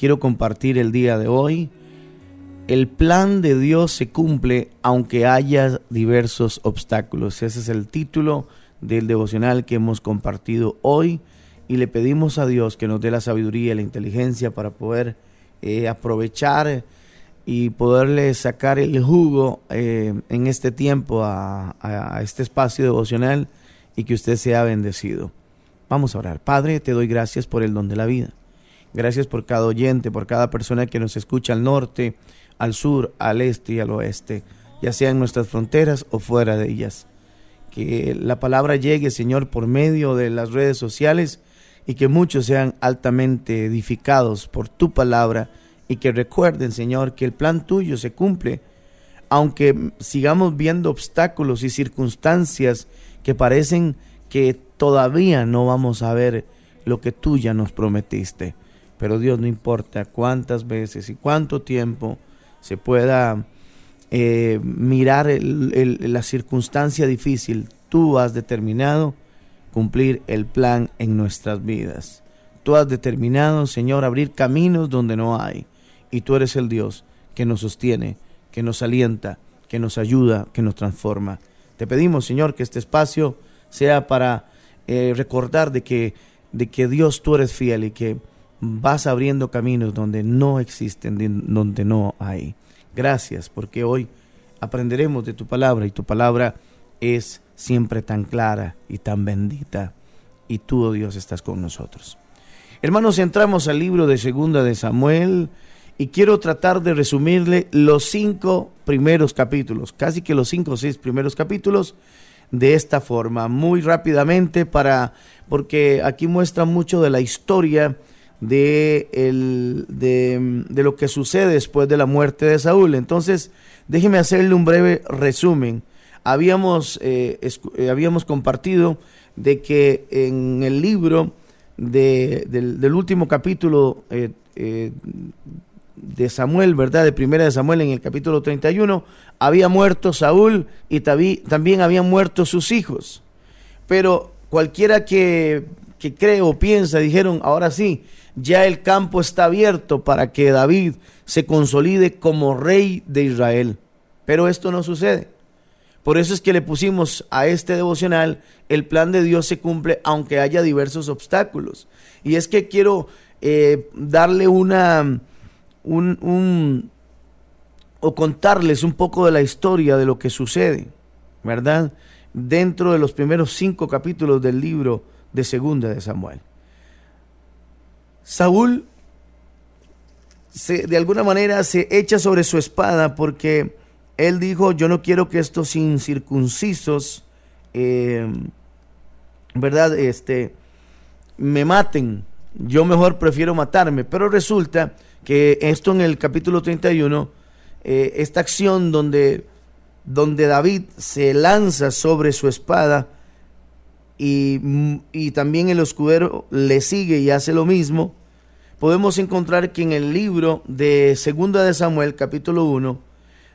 quiero compartir el día de hoy. El plan de Dios se cumple aunque haya diversos obstáculos. Ese es el título del devocional que hemos compartido hoy y le pedimos a Dios que nos dé la sabiduría y la inteligencia para poder eh, aprovechar y poderle sacar el jugo eh, en este tiempo a, a este espacio devocional y que usted sea bendecido. Vamos a orar. Padre, te doy gracias por el don de la vida. Gracias por cada oyente, por cada persona que nos escucha al norte, al sur, al este y al oeste, ya sea en nuestras fronteras o fuera de ellas. Que la palabra llegue, Señor, por medio de las redes sociales y que muchos sean altamente edificados por tu palabra y que recuerden, Señor, que el plan tuyo se cumple, aunque sigamos viendo obstáculos y circunstancias que parecen que todavía no vamos a ver lo que tú ya nos prometiste. Pero Dios no importa cuántas veces y cuánto tiempo se pueda eh, mirar la circunstancia difícil, tú has determinado cumplir el plan en nuestras vidas. Tú has determinado, Señor, abrir caminos donde no hay. Y tú eres el Dios que nos sostiene, que nos alienta, que nos ayuda, que nos transforma. Te pedimos, Señor, que este espacio sea para eh, recordar de que, de que Dios tú eres fiel y que vas abriendo caminos donde no existen, donde no hay. Gracias porque hoy aprenderemos de tu palabra y tu palabra es siempre tan clara y tan bendita y tú, oh Dios, estás con nosotros. Hermanos, entramos al libro de Segunda de Samuel y quiero tratar de resumirle los cinco primeros capítulos, casi que los cinco o seis primeros capítulos de esta forma, muy rápidamente para porque aquí muestra mucho de la historia de, el, de, de, lo que sucede después de la muerte de Saúl. Entonces, déjeme hacerle un breve resumen. Habíamos, eh, eh, habíamos compartido de que en el libro de, del, último capítulo eh, de Samuel, ¿verdad? De primera de Samuel en el capítulo 31, había muerto Saúl y también habían muerto sus hijos. Pero cualquiera que, que cree o piensa, dijeron, ahora sí, ya el campo está abierto para que David se consolide como rey de Israel. Pero esto no sucede. Por eso es que le pusimos a este devocional, el plan de Dios se cumple aunque haya diversos obstáculos. Y es que quiero eh, darle una, un, un, o contarles un poco de la historia de lo que sucede, ¿verdad? Dentro de los primeros cinco capítulos del libro de Segunda de Samuel. Saúl se, de alguna manera se echa sobre su espada porque él dijo, yo no quiero que estos incircuncisos, eh, ¿verdad? Este, me maten, yo mejor prefiero matarme. Pero resulta que esto en el capítulo 31, eh, esta acción donde, donde David se lanza sobre su espada y, y también el escudero le sigue y hace lo mismo, podemos encontrar que en el libro de Segunda de Samuel, capítulo 1,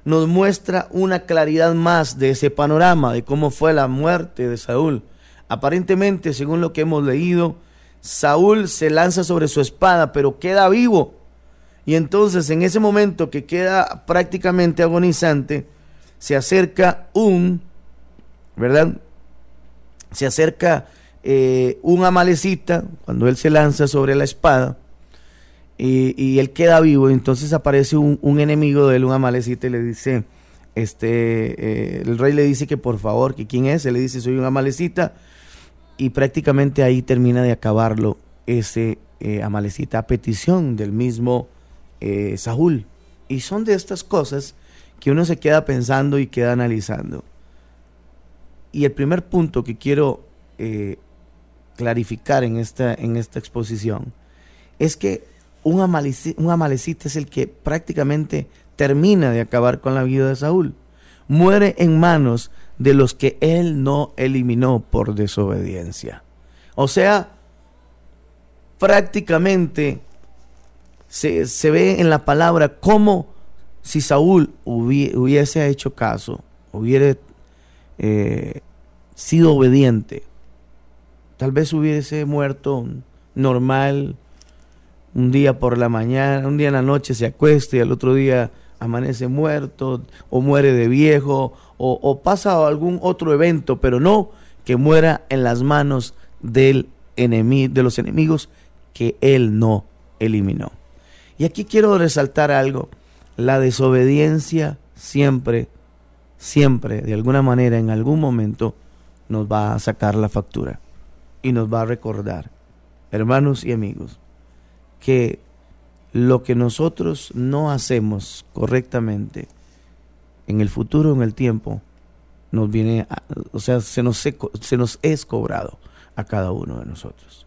nos muestra una claridad más de ese panorama, de cómo fue la muerte de Saúl. Aparentemente, según lo que hemos leído, Saúl se lanza sobre su espada, pero queda vivo. Y entonces en ese momento que queda prácticamente agonizante, se acerca un, ¿verdad? Se acerca eh, un amalecita cuando él se lanza sobre la espada y, él queda vivo. Entonces aparece un, enemigo de él, un amalecita y le dice, este, eh, el rey le dice que por favor, que quién es, él le dice soy un amalecita y prácticamente ahí termina de acabarlo ese eh, amalecita a petición del mismo eh, Saúl. Y son de estas cosas que uno se queda pensando y queda analizando. Y el primer punto que quiero eh, clarificar en esta, en esta exposición es que un, un amalecita es el que prácticamente termina de acabar con la vida de Saúl. Muere en manos de los que él no eliminó por desobediencia. O sea, prácticamente se, ve en la palabra como si Saúl hubiese hecho caso, hubiera eh, sido obediente, tal vez hubiese muerto normal, un día por la mañana, un día en la noche se acuesta y al otro día amanece muerto o muere de viejo o, pasa algún otro evento, pero no que muera en las manos del enemigo, de los enemigos que él no eliminó. Y aquí quiero resaltar algo, la desobediencia siempre, siempre, de alguna manera, en algún momento, nos va a sacar la factura y nos va a recordar, hermanos y amigos, que lo que nosotros no hacemos correctamente en el futuro, en el tiempo, nos viene, o sea, se nos, se nos es cobrado a cada uno de nosotros.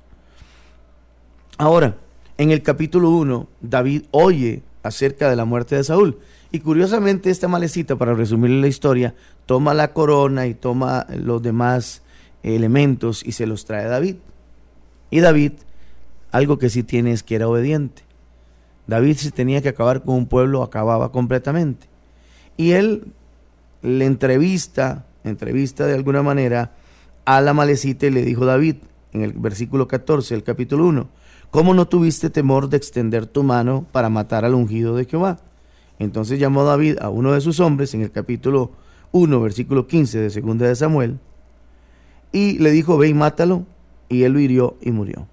Ahora, en el capítulo 1, David oye acerca de la muerte de Saúl. Y curiosamente esta malecita, para resumir la historia, toma la corona y toma los demás elementos y se los trae a David. Y David, algo que sí tiene es que era obediente. David si tenía que acabar con un pueblo, acababa completamente. Y él le entrevista, entrevista de alguna manera a la malecita y le dijo David, en el versículo 14 del capítulo 1, ¿cómo no tuviste temor de extender tu mano para matar al ungido de Jehová? Entonces llamó David a uno de sus hombres en el capítulo 1, versículo 15 de segunda de Samuel, y le dijo, ve y mátalo, y él lo hirió y murió.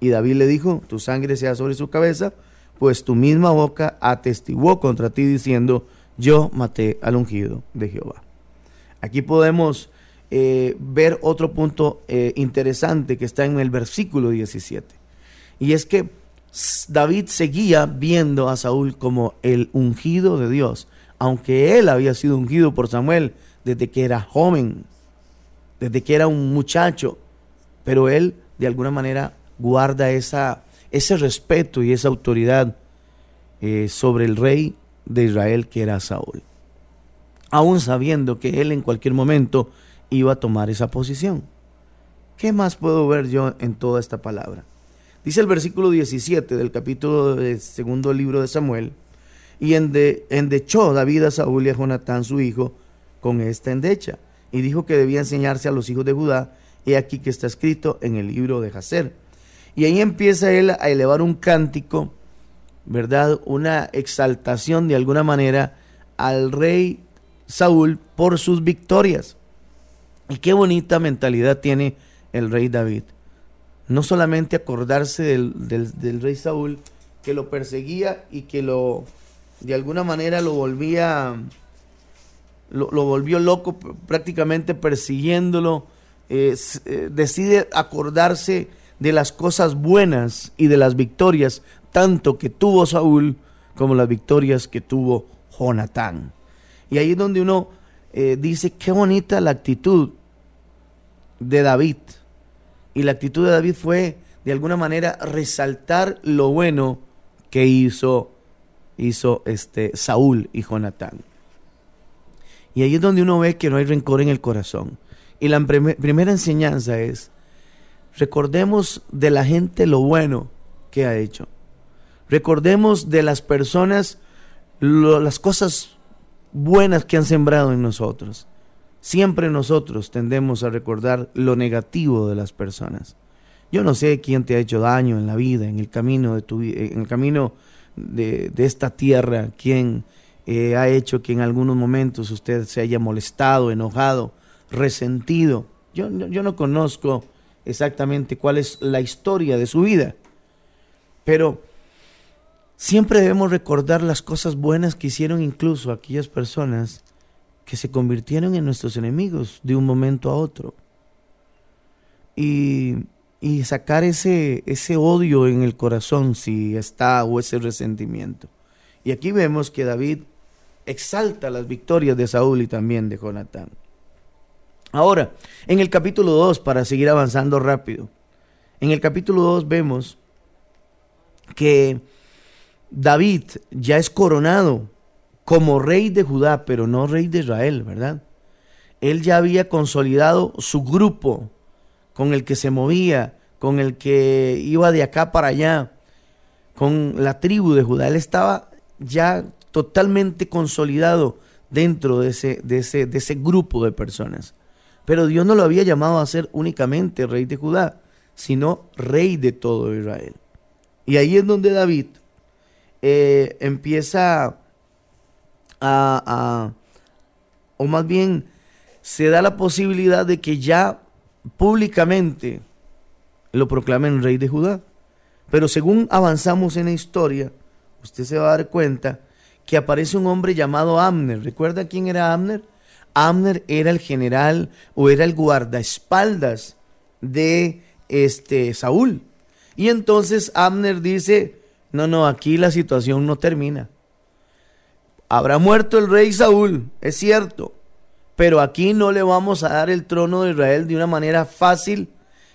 Y David le dijo, tu sangre sea sobre su cabeza, pues tu misma boca atestiguó contra ti diciendo, yo maté al ungido de Jehová. Aquí podemos eh, ver otro punto eh, interesante que está en el versículo 17. Y es que David seguía viendo a Saúl como el ungido de Dios, aunque él había sido ungido por Samuel desde que era joven, desde que era un muchacho, pero él de alguna manera guarda ese respeto y esa autoridad eh, sobre el rey de Israel que era Saúl, aún sabiendo que él en cualquier momento iba a tomar esa posición. ¿Qué más puedo ver yo en toda esta palabra? Dice el versículo 17 del capítulo del segundo libro de Samuel, y endechó David a Saúl y a Jonatán su hijo con esta endecha, y dijo que debía enseñarse a los hijos de Judá, y aquí que está escrito en el libro de Jacer. Y ahí empieza él a elevar un cántico, ¿verdad? Una exaltación de alguna manera al rey Saúl por sus victorias. Y qué bonita mentalidad tiene el rey David no solamente acordarse del, rey Saúl, que lo perseguía y que lo, de alguna manera lo volvía, lo, volvió loco prácticamente persiguiéndolo, eh, eh, decide acordarse de las cosas buenas y de las victorias, tanto que tuvo Saúl como las victorias que tuvo Jonatán. Y ahí es donde uno eh, dice, qué bonita la actitud de David y la actitud de David fue, de alguna manera, resaltar lo bueno que hizo, hizo este, Saúl y Jonatán. Y ahí es donde uno ve que no hay rencor en el corazón. Y la primera enseñanza es, recordemos de la gente lo bueno que ha hecho. Recordemos de las personas las cosas buenas que han sembrado en nosotros. Siempre nosotros tendemos a recordar lo negativo de las personas. Yo no sé quién te ha hecho daño en la vida, en el camino de tu en el camino de, esta tierra, quién eh, ha hecho que en algunos momentos usted se haya molestado, enojado, resentido. Yo, yo no conozco exactamente cuál es la historia de su vida, pero siempre debemos recordar las cosas buenas que hicieron incluso aquellas personas que se convirtieron en nuestros enemigos de un momento a otro. Y, y sacar ese, ese odio en el corazón si está o ese resentimiento. Y aquí vemos que David exalta las victorias de Saúl y también de Jonatán. Ahora, en el capítulo 2, para seguir avanzando rápido, en el capítulo 2 vemos que David ya es coronado como rey de Judá, pero no rey de Israel, ¿verdad? Él ya había consolidado su grupo con el que se movía, con el que iba de acá para allá, con la tribu de Judá. Él estaba ya totalmente consolidado dentro de ese, de ese, de ese grupo de personas. Pero Dios no lo había llamado a ser únicamente rey de Judá, sino rey de todo Israel. Y ahí es donde David eh, empieza o más bien se da la posibilidad de que ya públicamente lo proclamen rey de Judá. Pero según avanzamos en la historia, usted se va a dar cuenta que aparece un hombre llamado Amner. ¿Recuerda quién era Amner? Amner era el general o era el guardaespaldas de este Saúl. Y entonces Amner dice, no, no, aquí la situación no termina. Habrá muerto el rey Saúl, es cierto, pero aquí no le vamos a dar el trono de Israel de una manera fácil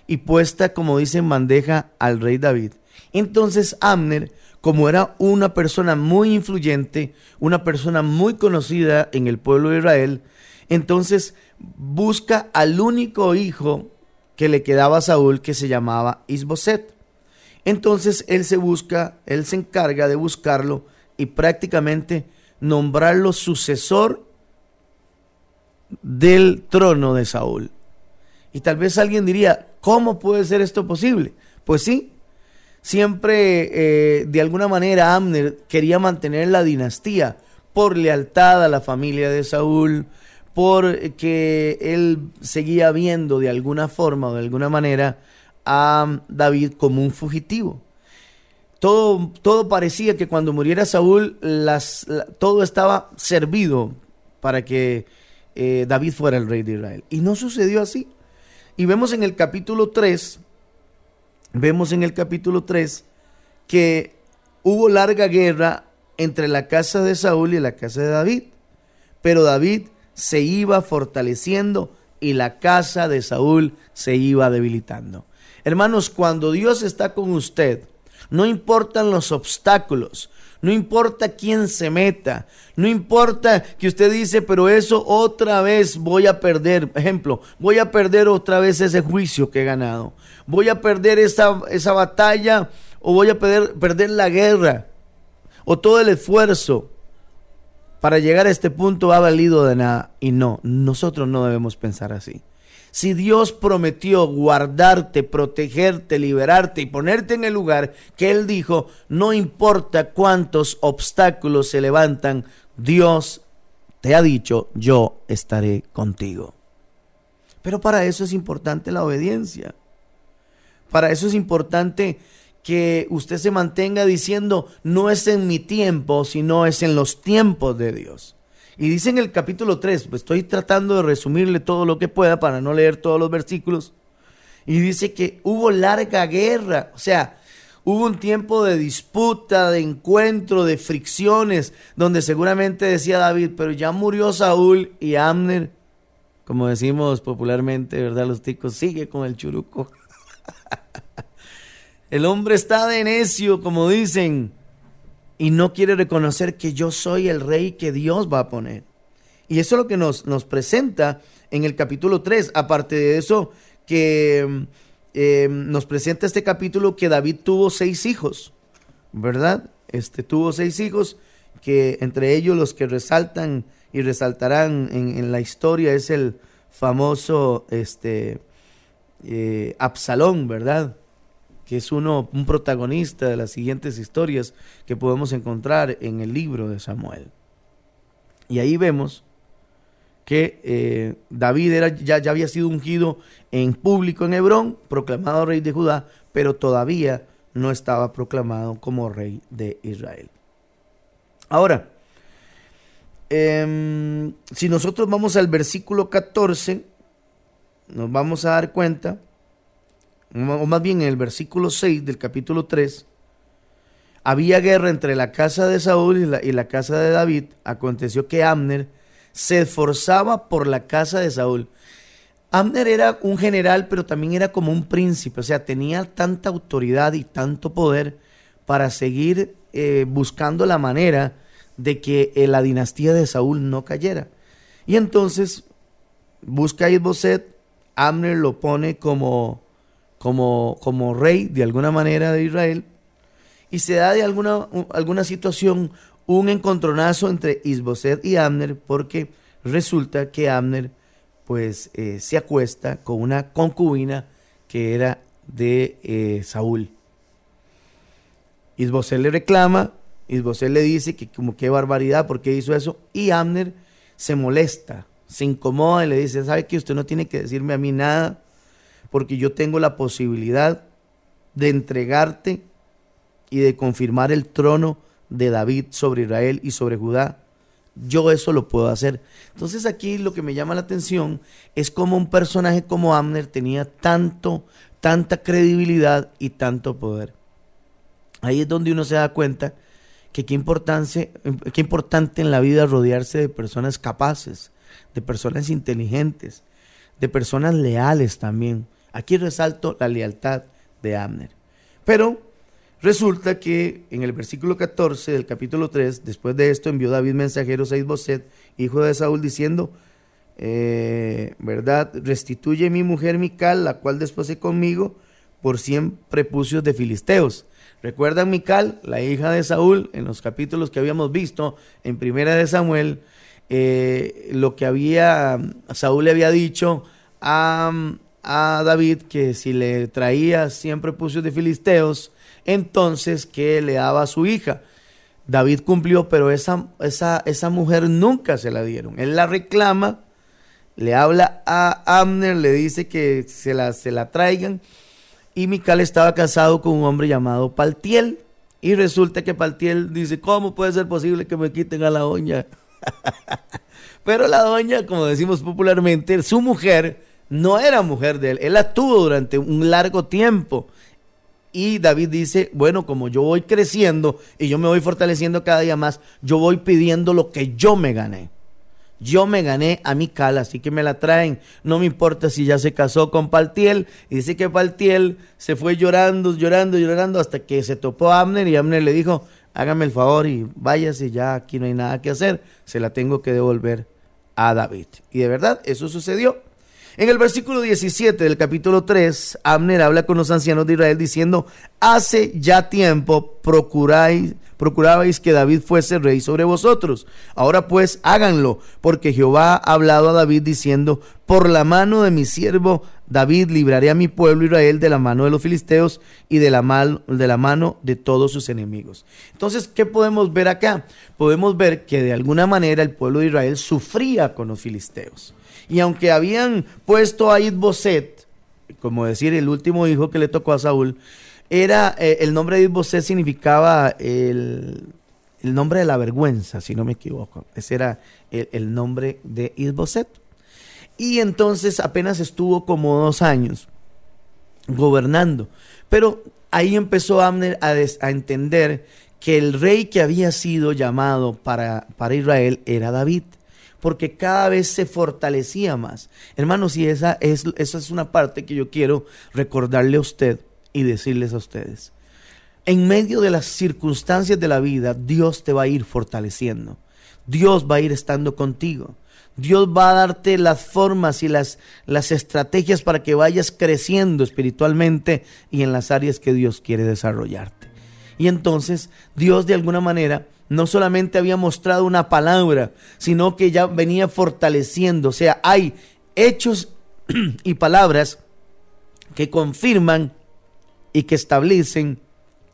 y puesta, como dice en bandeja, al rey David. Entonces Amner, como era una persona muy influyente, una persona muy conocida en el pueblo de Israel, entonces busca al único hijo que le quedaba a Saúl que se llamaba Isboset. Entonces él se busca, él se encarga de buscarlo y prácticamente nombrarlo sucesor del trono de Saúl. Y tal vez alguien diría, ¿cómo puede ser esto posible? Pues sí, siempre eh, de alguna manera Amner quería mantener la dinastía por lealtad a la familia de Saúl, porque él seguía viendo de alguna forma o de alguna manera a David como un fugitivo. Todo, todo parecía que cuando muriera Saúl, todo estaba servido para que eh, David fuera el rey de Israel. Y no sucedió así. Y vemos en el capítulo 3, vemos en el capítulo 3 que hubo larga guerra entre la casa de Saúl y la casa de David. Pero David se iba fortaleciendo y la casa de Saúl se iba debilitando. Hermanos, cuando Dios está con usted, no importan los obstáculos, no importa quién se meta, no importa que usted dice, pero eso otra vez voy a perder. Ejemplo, voy a perder otra vez ese juicio que he ganado. Voy a perder esa, esa batalla o voy a perder, perder la guerra o todo el esfuerzo para llegar a este punto ha valido de nada. Y no, nosotros no debemos pensar así. Si Dios prometió guardarte, protegerte, liberarte y ponerte en el lugar que Él dijo, no importa cuántos obstáculos se levantan, Dios te ha dicho, yo estaré contigo. Pero para eso es importante la obediencia. Para eso es importante que usted se mantenga diciendo, no es en mi tiempo, sino es en los tiempos de Dios. Y dice en el capítulo 3, pues estoy tratando de resumirle todo lo que pueda para no leer todos los versículos. Y dice que hubo larga guerra, o sea, hubo un tiempo de disputa, de encuentro, de fricciones, donde seguramente decía David, pero ya murió Saúl y Amner, como decimos popularmente, ¿verdad? Los ticos, sigue con el churuco. El hombre está de necio, como dicen, y no quiere reconocer que yo soy el rey que Dios va a poner. Y eso es lo que nos, nos presenta en el capítulo 3. Aparte de eso, que eh, nos presenta este capítulo que David tuvo seis hijos, ¿verdad? Este tuvo seis hijos, que entre ellos los que resaltan y resaltarán en, la historia es el famoso este, eh, Absalón, ¿verdad? Que es uno, un protagonista de las siguientes historias que podemos encontrar en el libro de Samuel. Y ahí vemos que eh, David era, ya, ya había sido ungido en público en Hebrón, proclamado rey de Judá, pero todavía no estaba proclamado como rey de Israel. Ahora, em, si nosotros vamos al versículo 14, nos vamos a dar cuenta o más bien en el versículo 6 del capítulo 3, había guerra entre la casa de Saúl y la, casa de David. Aconteció que Amner se esforzaba por la casa de Saúl. Amner era un general, pero también era como un príncipe, o sea, tenía tanta autoridad y tanto poder para seguir eh, buscando la manera de que eh, la dinastía de Saúl no cayera. Y entonces busca a Isboset, Amner lo pone como como, como rey de alguna manera de Israel y se da de alguna, alguna situación un encontronazo entre Isboset y Abner porque resulta que Abner pues eh, se acuesta con una concubina que era de eh, Saúl. Isbosel le reclama, Isbosel le dice que como qué barbaridad, ¿por qué hizo eso? Y Abner se molesta, se incomoda y le dice, ¿sabe que usted no tiene que decirme a mí nada? Porque yo tengo la posibilidad de entregarte y de confirmar el trono de David sobre Israel y sobre Judá. Yo eso lo puedo hacer. Entonces aquí lo que me llama la atención es como un personaje como Abner tenía tanto, tanta credibilidad y tanto poder. Ahí es donde uno se da cuenta que qué, importancia, qué importante en la vida rodearse de personas capaces, de personas inteligentes, de personas leales también. Aquí resalto la lealtad de Abner. Pero resulta que en el versículo 14 del capítulo 3, después de esto envió David mensajeros a Isboset, hijo de Saúl, diciendo, eh, ¿verdad? Restituye mi mujer Mical, la cual desposé conmigo, por cien prepucios de filisteos. ¿Recuerdan Mical, la hija de Saúl, en los capítulos que habíamos visto en Primera de Samuel, eh, lo que había, Saúl le había dicho a, a David que si le traía 100 prepucios de filisteos, entonces que le daba a su hija. David cumplió, pero esa, esa, esa mujer nunca se la dieron. Él la reclama, le habla a Amner, le dice que se la, se la traigan y Mical estaba casado con un hombre llamado Paltiel. Y resulta que Paltiel dice, ¿cómo puede ser posible que me quiten a la doña? Pero la doña, como decimos popularmente, su mujer no era mujer de él. Él la tuvo durante un largo tiempo. Y David dice, bueno, como yo voy creciendo y yo me voy fortaleciendo cada día más, yo voy pidiendo lo que yo me gané. Yo me gané a mi cala, así que me la traen. No me importa si ya se casó con Paltiel. Y dice que Paltiel se fue llorando, llorando, llorando hasta que se topó a Abner y Abner le dijo, hágame el favor y váyase, ya aquí no hay nada que hacer. Se la tengo que devolver a David. Y de verdad, eso sucedió. En el versículo 17 del capítulo 3, Abner habla con los ancianos de Israel diciendo, hace ya tiempo procuráis procurabais que David fuese rey sobre vosotros. Ahora pues háganlo, porque Jehová ha hablado a David diciendo, por la mano de mi siervo David libraré a mi pueblo Israel de la mano de los filisteos y de la, de la mano de todos sus enemigos. Entonces, ¿qué podemos ver acá? Podemos ver que de alguna manera el pueblo de Israel sufría con los filisteos. Y aunque habían puesto a Idboset, como decir el último hijo que le tocó a Saúl, era, eh, el nombre de Isboset significaba el, nombre de la vergüenza, si no me equivoco. Ese era el, nombre de Isboset. Y entonces apenas estuvo como dos años gobernando. Pero ahí empezó Abner a, a entender que el rey que había sido llamado para, para Israel era David porque cada vez se fortalecía más. Hermanos, y esa es, esa es una parte que yo quiero recordarle a usted y decirles a ustedes, en medio de las circunstancias de la vida, Dios te va a ir fortaleciendo. Dios va a ir estando contigo. Dios va a darte las formas y las, las estrategias para que vayas creciendo espiritualmente y en las áreas que Dios quiere desarrollarte. Y entonces Dios de alguna manera no solamente había mostrado una palabra, sino que ya venía fortaleciendo. O sea, hay hechos y palabras que confirman y que establecen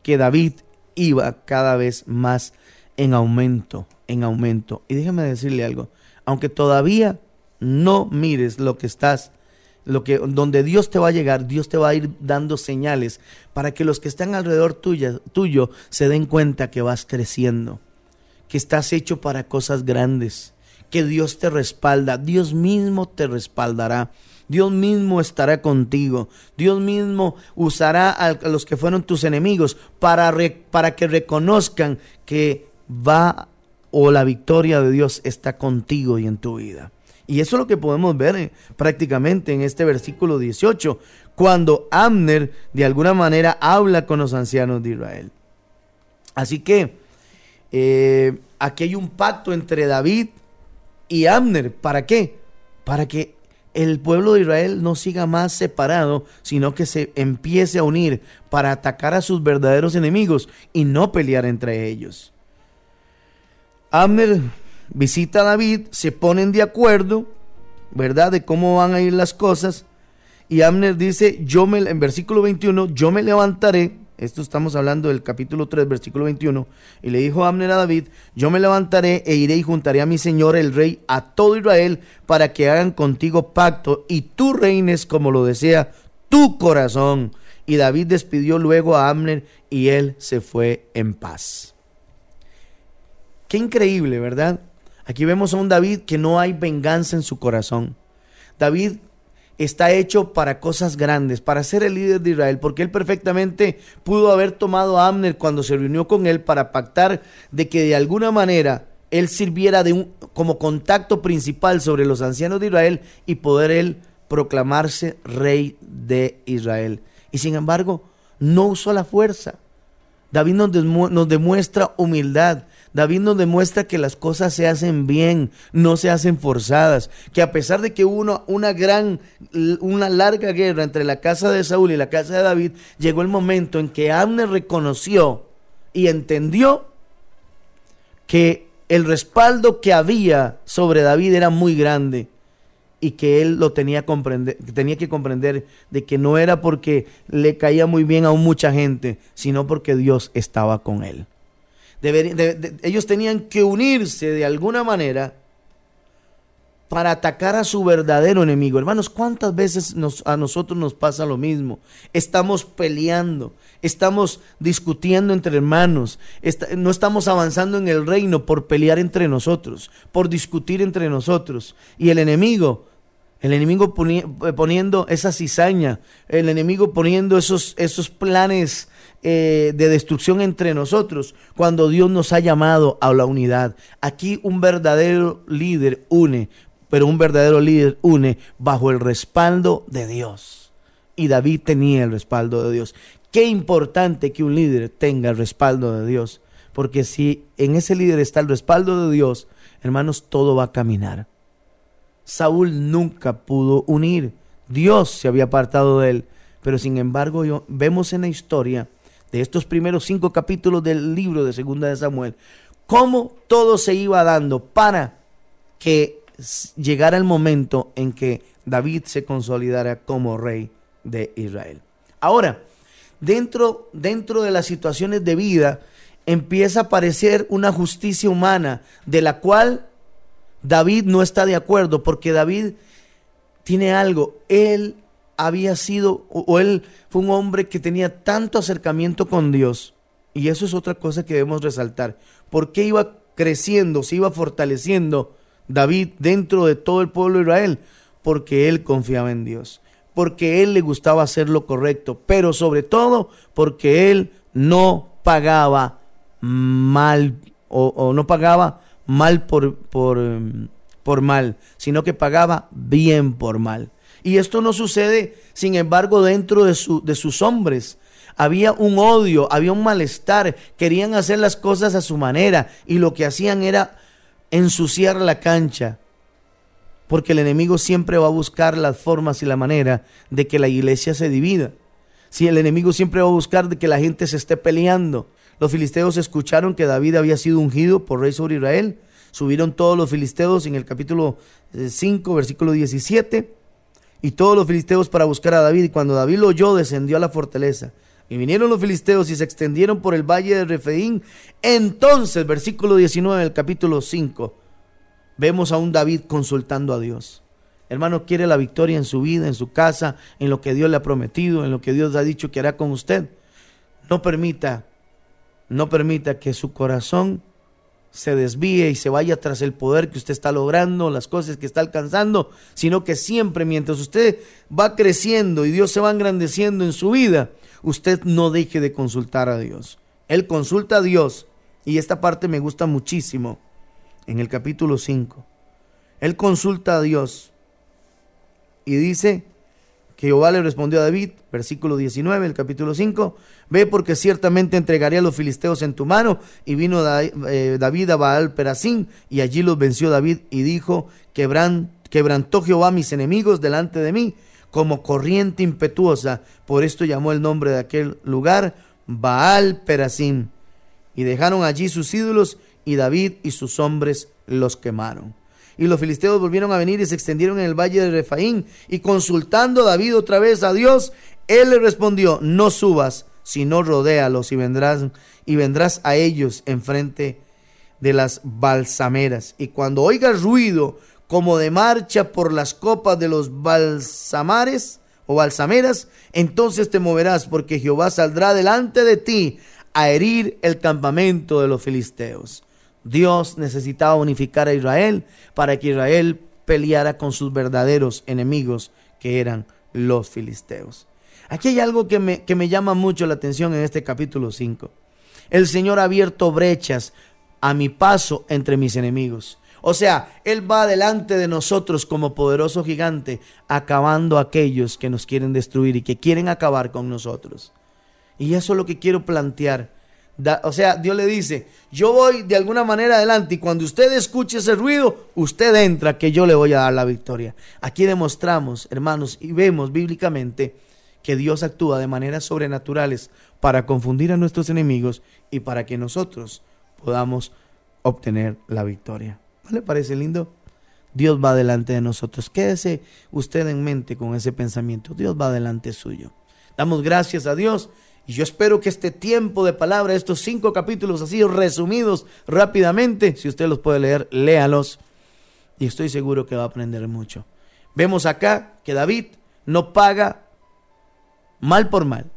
que David iba cada vez más en aumento, en aumento. Y déjame decirle algo, aunque todavía no mires lo que estás, lo que donde Dios te va a llegar, Dios te va a ir dando señales para que los que están alrededor tuyo se den cuenta que vas creciendo, estás hecho para cosas grandes, que Dios te respalda, Dios mismo te respaldará. Dios mismo estará contigo. Dios mismo usará a los que fueron tus enemigos para, para que reconozcan que va o la victoria de Dios está contigo y en tu vida. Y eso es lo que podemos ver eh, prácticamente en este versículo 18, cuando Amner de alguna manera habla con los ancianos de Israel. Así que eh, aquí hay un pacto entre David y Amner. ¿Para qué? Para que el pueblo de Israel no siga más separado, sino que se empiece a unir para atacar a sus verdaderos enemigos y no pelear entre ellos. Abner visita a David, se ponen de acuerdo, ¿verdad? De cómo van a ir las cosas. Y Abner dice, yo me, en versículo 21, yo me levantaré esto estamos hablando del capítulo 3, versículo 21, y le dijo Abner a David, yo me levantaré e iré y juntaré a mi señor el rey a todo Israel para que hagan contigo pacto y tú reines como lo desea tu corazón. Y David despidió luego a Abner y él se fue en paz. Qué increíble, ¿verdad? Aquí vemos a un David que no hay venganza en su corazón. David está hecho para cosas grandes, para ser el líder de Israel, porque él perfectamente pudo haber tomado a Abner cuando se reunió con él para pactar de que de alguna manera él sirviera de un, como contacto principal sobre los ancianos de Israel y poder él proclamarse rey de Israel. Y sin embargo, no usó la fuerza. David nos demuestra humildad. David nos demuestra que las cosas se hacen bien, no se hacen forzadas, que a pesar de que hubo una, gran, una larga guerra entre la casa de Saúl y la casa de David, llegó el momento en que Abner reconoció y entendió que el respaldo que había sobre David era muy grande y que él lo tenía, comprender, tenía que comprender de que no era porque le caía muy bien a mucha gente, sino porque Dios estaba con él ellos tenían que unirse de alguna manera para atacar a su verdadero enemigo. Hermanos, ¿cuántas veces a nosotros nos pasa lo mismo? Estamos peleando, estamos discutiendo entre hermanos, no estamos avanzando en el reino por pelear entre nosotros, por discutir entre nosotros. Y el enemigo, el enemigo poniendo esa cizaña, el enemigo poniendo esos, esos planes eh, de destrucción entre nosotros cuando Dios nos ha llamado a la unidad. Aquí un verdadero líder une, pero un verdadero líder une bajo el respaldo de Dios. Y David tenía el respaldo de Dios. Qué importante que un líder tenga el respaldo de Dios, porque si en ese líder está el respaldo de Dios, hermanos, todo va a caminar. Saúl nunca pudo unir. Dios se había apartado de él. Pero sin embargo, vemos en la historia de estos primeros cinco capítulos del libro de Segunda de Samuel, cómo todo se iba dando para que llegara el momento en que David se consolidara como rey de Israel. Ahora, dentro, dentro de las situaciones de vida, empieza a aparecer una justicia humana de la cual David no está de acuerdo, porque David tiene algo, él había sido, o, él fue un hombre que tenía tanto acercamiento con Dios. Y eso es otra cosa que debemos resaltar. ¿Por qué iba creciendo, se iba fortaleciendo David dentro de todo el pueblo de Israel? Porque él confiaba en Dios, porque él le gustaba hacer lo correcto, pero sobre todo porque él no pagaba mal o, no pagaba mal por, por, por mal, sino que pagaba bien por mal. Y esto no sucede, sin embargo, dentro de, su, de sus hombres. Había un odio, había un malestar, querían hacer las cosas a su manera y lo que hacían era ensuciar la cancha. Porque el enemigo siempre va a buscar las formas y la manera de que la iglesia se divida. Si el enemigo siempre va a buscar de que la gente se esté peleando. Los filisteos escucharon que David había sido ungido por rey sobre Israel. Subieron todos los filisteos en el capítulo 5, eh, versículo 17 y todos los filisteos para buscar a David. Y cuando David lo oyó, descendió a la fortaleza. Y vinieron los filisteos y se extendieron por el valle de Refeín. Entonces, versículo 19 del capítulo 5, vemos a un David consultando a Dios. Hermano, quiere la victoria en su vida, en su casa, en lo que Dios le ha prometido, en lo que Dios ha dicho que hará con usted. No permita, no permita que su corazón se desvíe y se vaya tras el poder que usted está logrando, las cosas que está alcanzando, sino que siempre mientras usted va creciendo y Dios se va engrandeciendo en su vida, usted no deje de consultar a Dios. Él consulta a Dios y esta parte me gusta muchísimo en el capítulo 5. Él consulta a Dios y dice, Jehová le respondió a David, versículo 19, el capítulo 5, ve porque ciertamente entregaré a los filisteos en tu mano. Y vino eh, David a Baal Perasín, y allí los venció David y dijo, quebrantó Jehová mis enemigos delante de mí, como corriente impetuosa. Por esto llamó el nombre de aquel lugar Baal Perasín. Y dejaron allí sus ídolos, y David y sus hombres los quemaron. Y los filisteos volvieron a venir y se extendieron en el valle de Refaín. Y consultando David otra vez a Dios, él le respondió, no subas, sino rodéalos y vendrás y vendrás a ellos enfrente de las balsameras. Y cuando oigas ruido como de marcha por las copas de los balsamares o balsameras, entonces te moverás, porque Jehová saldrá delante de ti a herir el campamento de los filisteos. Dios necesitaba unificar a Israel para que Israel peleara con sus verdaderos enemigos, que eran los filisteos. Aquí hay algo que me, que me llama mucho la atención en este capítulo 5. El Señor ha abierto brechas a mi paso entre mis enemigos. O sea, Él va delante de nosotros como poderoso gigante, acabando a aquellos que nos quieren destruir y que quieren acabar con nosotros. Y eso es lo que quiero plantear. O sea, Dios le dice, yo voy de alguna manera adelante y cuando usted escuche ese ruido, usted entra que yo le voy a dar la victoria. Aquí demostramos, hermanos, y vemos bíblicamente que Dios actúa de maneras sobrenaturales para confundir a nuestros enemigos y para que nosotros podamos obtener la victoria. ¿No le parece lindo? Dios va delante de nosotros. Quédese usted en mente con ese pensamiento. Dios va delante suyo. Damos gracias a Dios y yo espero que este tiempo de palabra, estos cinco capítulos así resumidos rápidamente, si usted los puede leer, léalos y estoy seguro que va a aprender mucho. Vemos acá que David no paga mal por mal.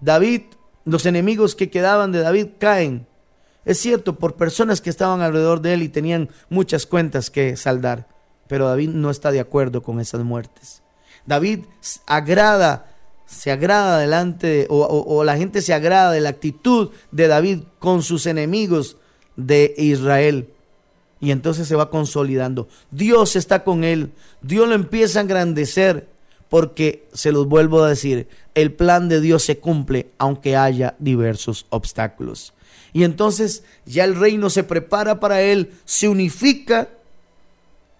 David, los enemigos que quedaban de David caen es cierto, por personas que estaban alrededor de él y tenían muchas cuentas que saldar, pero David no está de acuerdo con esas muertes. David agrada, se agrada delante, o, o la gente se agrada de la actitud de David con sus enemigos de Israel. Y entonces se va consolidando. Dios está con él. Dios lo empieza a engrandecer. Porque, se los vuelvo a decir, el plan de Dios se cumple aunque haya diversos obstáculos. Y entonces ya el reino se prepara para él, se unifica,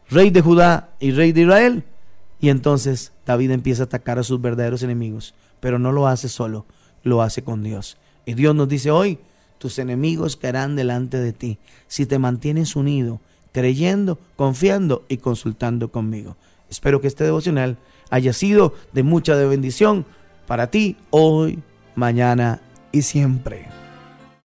rey de Judá y rey de Israel. Y entonces David empieza a atacar a sus verdaderos enemigos, pero no lo hace solo, lo hace con Dios. Y Dios nos dice hoy, tus enemigos caerán delante de ti si te mantienes unido, creyendo, confiando y consultando conmigo. Espero que este devocional haya sido de mucha bendición para ti hoy, mañana y siempre.